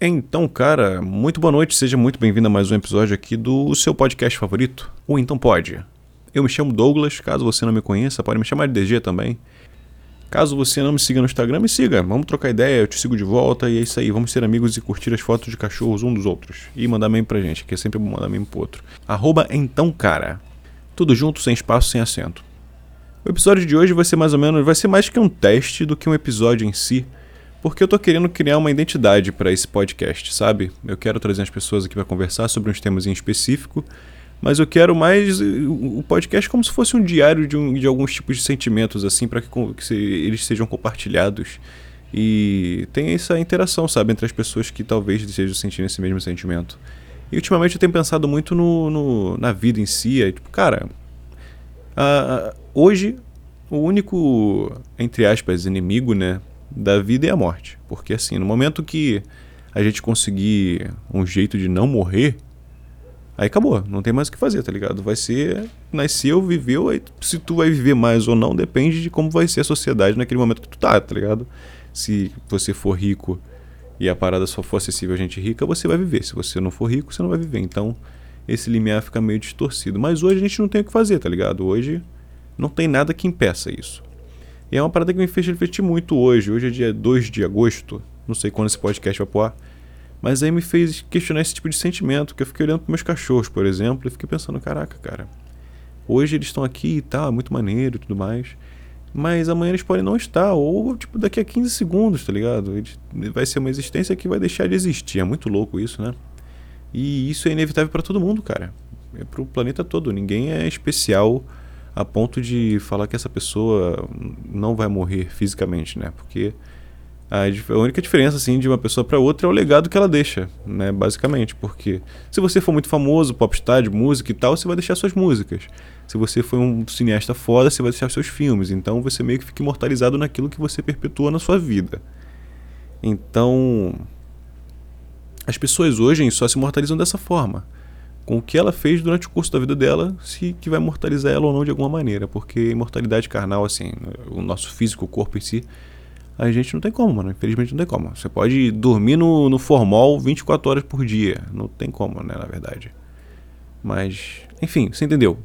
Então, cara, muito boa noite, seja muito bem-vindo a mais um episódio aqui do seu podcast favorito, o Então Pode. Eu me chamo Douglas, caso você não me conheça, pode me chamar de DG também. Caso você não me siga no Instagram, me siga, vamos trocar ideia, eu te sigo de volta e é isso aí, vamos ser amigos e curtir as fotos de cachorros um dos outros. E mandar meme pra gente, que é sempre bom mandar meme pro outro. Arroba Então Cara. Tudo junto, sem espaço, sem acento. O episódio de hoje vai ser mais ou menos, vai ser mais que um teste do que um episódio em si porque eu tô querendo criar uma identidade para esse podcast, sabe? Eu quero trazer as pessoas aqui para conversar sobre uns temas em específico, mas eu quero mais o podcast como se fosse um diário de, um, de alguns tipos de sentimentos, assim, para que, que se, eles sejam compartilhados e tem essa interação, sabe, entre as pessoas que talvez estejam sentindo esse mesmo sentimento. E ultimamente eu tenho pensado muito no, no na vida em si, é, tipo, cara, hoje o único, entre aspas, inimigo, né, da vida e a morte. Porque assim, no momento que a gente conseguir um jeito de não morrer, aí acabou, não tem mais o que fazer, tá ligado? Vai ser nasceu, viveu, aí se tu vai viver mais ou não depende de como vai ser a sociedade naquele momento que tu tá, tá ligado? Se você for rico e a parada só for acessível a gente rica, você vai viver. Se você não for rico, você não vai viver. Então, esse limiar fica meio distorcido. Mas hoje a gente não tem o que fazer, tá ligado? Hoje não tem nada que impeça isso. E é uma parada que me fez refletir muito hoje. Hoje é dia 2 de agosto. Não sei quando esse podcast vai pro. Mas aí me fez questionar esse tipo de sentimento. Que eu fiquei olhando pros meus cachorros, por exemplo, e fiquei pensando: caraca, cara. Hoje eles estão aqui e tal, é muito maneiro e tudo mais. Mas amanhã eles podem não estar. Ou, tipo, daqui a 15 segundos, tá ligado? Vai ser uma existência que vai deixar de existir. É muito louco isso, né? E isso é inevitável para todo mundo, cara. É pro planeta todo. Ninguém é especial a ponto de falar que essa pessoa não vai morrer fisicamente, né? Porque a, a única diferença assim de uma pessoa para outra é o legado que ela deixa, né? Basicamente, porque se você for muito famoso, popstar de música e tal, você vai deixar suas músicas. Se você for um cineasta foda, você vai deixar seus filmes. Então você meio que fica imortalizado naquilo que você perpetua na sua vida. Então, as pessoas hoje só se imortalizam dessa forma com o que ela fez durante o curso da vida dela, se que vai imortalizar ela ou não de alguma maneira, porque imortalidade carnal, assim, o nosso físico, o corpo em si, a gente não tem como, mano. Infelizmente não tem como. Você pode dormir no, no formol 24 horas por dia. Não tem como, né, na verdade. Mas, enfim, você entendeu.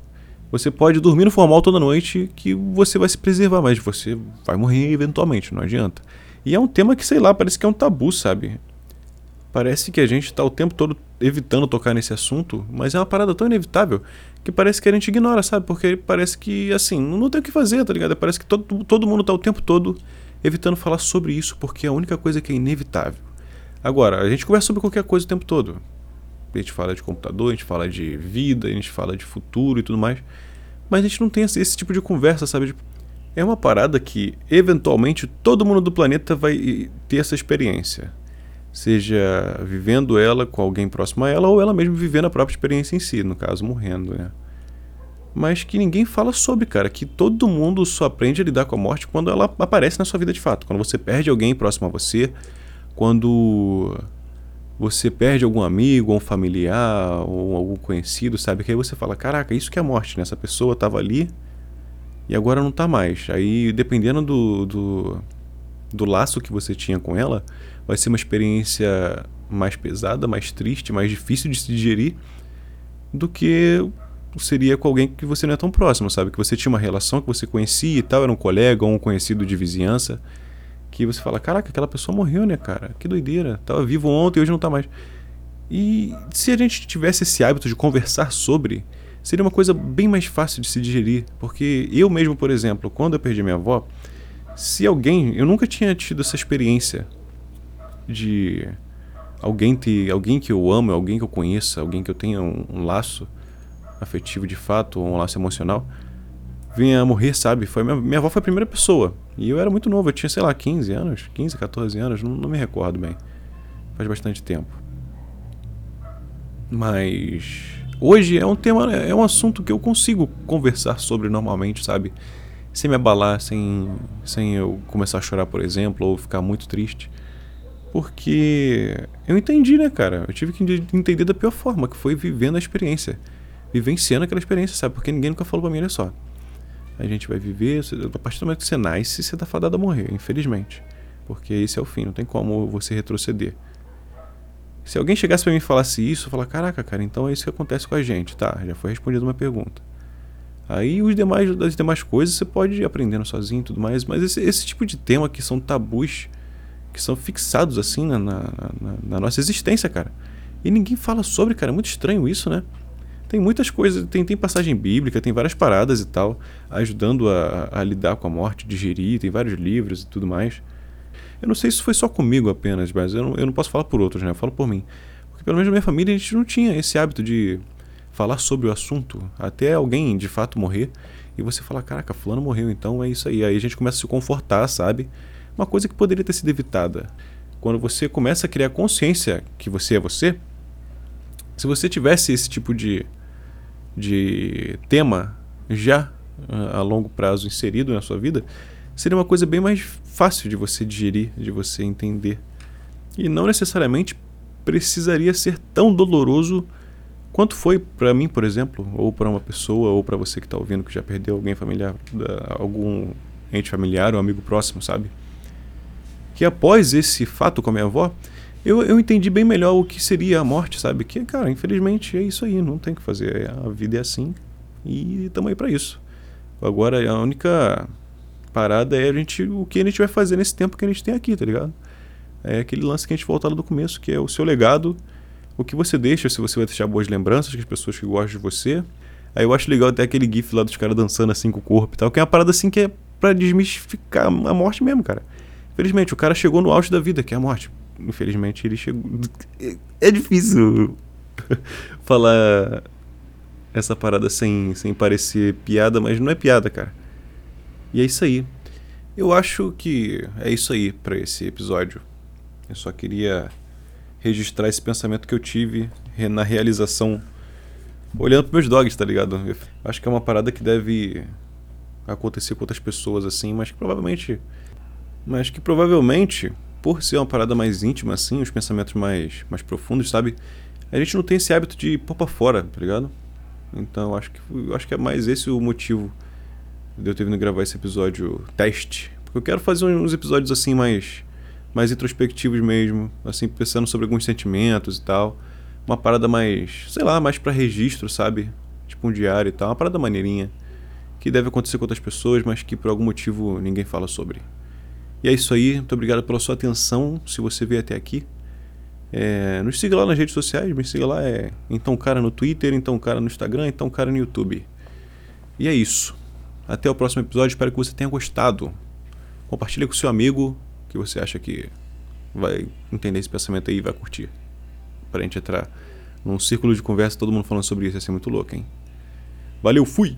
Você pode dormir no formal toda noite que você vai se preservar, mas você vai morrer eventualmente, não adianta. E é um tema que, sei lá, parece que é um tabu, sabe? Parece que a gente está o tempo todo evitando tocar nesse assunto, mas é uma parada tão inevitável que parece que a gente ignora, sabe? Porque parece que, assim, não tem o que fazer, tá ligado? Parece que todo, todo mundo está o tempo todo evitando falar sobre isso, porque é a única coisa que é inevitável. Agora, a gente conversa sobre qualquer coisa o tempo todo. A gente fala de computador, a gente fala de vida, a gente fala de futuro e tudo mais. Mas a gente não tem esse, esse tipo de conversa, sabe? É uma parada que, eventualmente, todo mundo do planeta vai ter essa experiência seja vivendo ela com alguém próximo a ela ou ela mesmo vivendo a própria experiência em si, no caso, morrendo, né? Mas que ninguém fala sobre, cara, que todo mundo só aprende a lidar com a morte quando ela aparece na sua vida de fato, quando você perde alguém próximo a você, quando você perde algum amigo, um familiar, ou algum conhecido, sabe? Que aí você fala, caraca, isso que é a morte, né? Essa pessoa tava ali e agora não tá mais. Aí, dependendo do, do, do laço que você tinha com ela, vai ser uma experiência mais pesada, mais triste, mais difícil de se digerir do que seria com alguém que você não é tão próximo, sabe? Que você tinha uma relação, que você conhecia e tal, era um colega ou um conhecido de vizinhança, que você fala, caraca, aquela pessoa morreu, né, cara? Que doideira, tava vivo ontem e hoje não tá mais. E se a gente tivesse esse hábito de conversar sobre, seria uma coisa bem mais fácil de se digerir, porque eu mesmo, por exemplo, quando eu perdi minha avó, se alguém, eu nunca tinha tido essa experiência de alguém ter alguém que eu amo, alguém que eu conheça, alguém que eu tenha um, um laço afetivo de fato, um laço emocional, venha morrer, sabe? Foi minha, minha avó foi a primeira pessoa. E eu era muito novo, eu tinha, sei lá, 15 anos, 15, 14 anos, não, não me recordo bem. Faz bastante tempo. Mas hoje é um tema, é um assunto que eu consigo conversar sobre normalmente, sabe? Sem me abalar, sem, sem eu começar a chorar, por exemplo, ou ficar muito triste. Porque eu entendi, né, cara? Eu tive que entender da pior forma, que foi vivendo a experiência. Vivenciando aquela experiência, sabe? Porque ninguém nunca falou pra mim, olha só. A gente vai viver, a partir do momento que você nasce, você tá fadado a morrer, infelizmente. Porque esse é o fim, não tem como você retroceder. Se alguém chegasse para mim e falasse isso, eu falar, caraca, cara, então é isso que acontece com a gente, tá? Já foi respondida uma pergunta. Aí os demais, as demais coisas você pode ir aprendendo sozinho e tudo mais, mas esse, esse tipo de tema que são tabus, que são fixados assim na, na, na, na nossa existência, cara. E ninguém fala sobre, cara. É muito estranho isso, né? Tem muitas coisas, tem, tem passagem bíblica, tem várias paradas e tal, ajudando a, a lidar com a morte, digerir, tem vários livros e tudo mais. Eu não sei se foi só comigo apenas, mas eu não, eu não posso falar por outros, né? Eu falo por mim. Porque pelo menos na minha família a gente não tinha esse hábito de falar sobre o assunto até alguém de fato morrer e você falar, caraca, fulano morreu, então é isso aí. Aí a gente começa a se confortar, sabe? Uma coisa que poderia ter sido evitada. Quando você começa a criar consciência que você é você, se você tivesse esse tipo de de tema já a longo prazo inserido na sua vida, seria uma coisa bem mais fácil de você digerir, de você entender. E não necessariamente precisaria ser tão doloroso quanto foi para mim, por exemplo, ou para uma pessoa, ou para você que está ouvindo que já perdeu alguém familiar, algum ente familiar ou amigo próximo, sabe? Que após esse fato com a minha avó, eu, eu entendi bem melhor o que seria a morte, sabe? Que, cara, infelizmente é isso aí, não tem o que fazer. A vida é assim e estamos aí para isso. Agora, a única parada é a gente, o que a gente vai fazer nesse tempo que a gente tem aqui, tá ligado? É aquele lance que a gente volta lá do começo, que é o seu legado, o que você deixa, se você vai deixar boas lembranças com as pessoas que gostam de você. Aí eu acho legal até aquele gif lá dos caras dançando assim com o corpo e tal, que é uma parada assim que é pra desmistificar a morte mesmo, cara. Infelizmente, o cara chegou no auge da vida, que é a morte infelizmente ele chegou. É difícil falar essa parada sem, sem parecer piada, mas não é piada, cara. E é isso aí. Eu acho que é isso aí para esse episódio. Eu só queria registrar esse pensamento que eu tive na realização olhando pros meus dogs, tá ligado? Eu acho que é uma parada que deve acontecer com outras pessoas assim, mas que provavelmente mas que provavelmente por ser uma parada mais íntima, assim, os pensamentos mais, mais profundos, sabe? A gente não tem esse hábito de pôr pra fora, tá ligado? Então acho que, acho que é mais esse o motivo de eu ter vindo gravar esse episódio teste. Porque eu quero fazer uns episódios assim mais, mais introspectivos mesmo, assim, pensando sobre alguns sentimentos e tal. Uma parada mais, sei lá, mais para registro, sabe? Tipo um diário e tal, uma parada maneirinha. Que deve acontecer com outras pessoas, mas que por algum motivo ninguém fala sobre. E é isso aí. Muito obrigado pela sua atenção. Se você veio até aqui. É, nos siga lá nas redes sociais. Me siga lá. É Então Cara no Twitter, Então Cara no Instagram, Então Cara no YouTube. E é isso. Até o próximo episódio. Espero que você tenha gostado. Compartilhe com seu amigo que você acha que vai entender esse pensamento aí e vai curtir. Pra gente entrar num círculo de conversa, todo mundo falando sobre isso, ia ser muito louco, hein? Valeu, fui!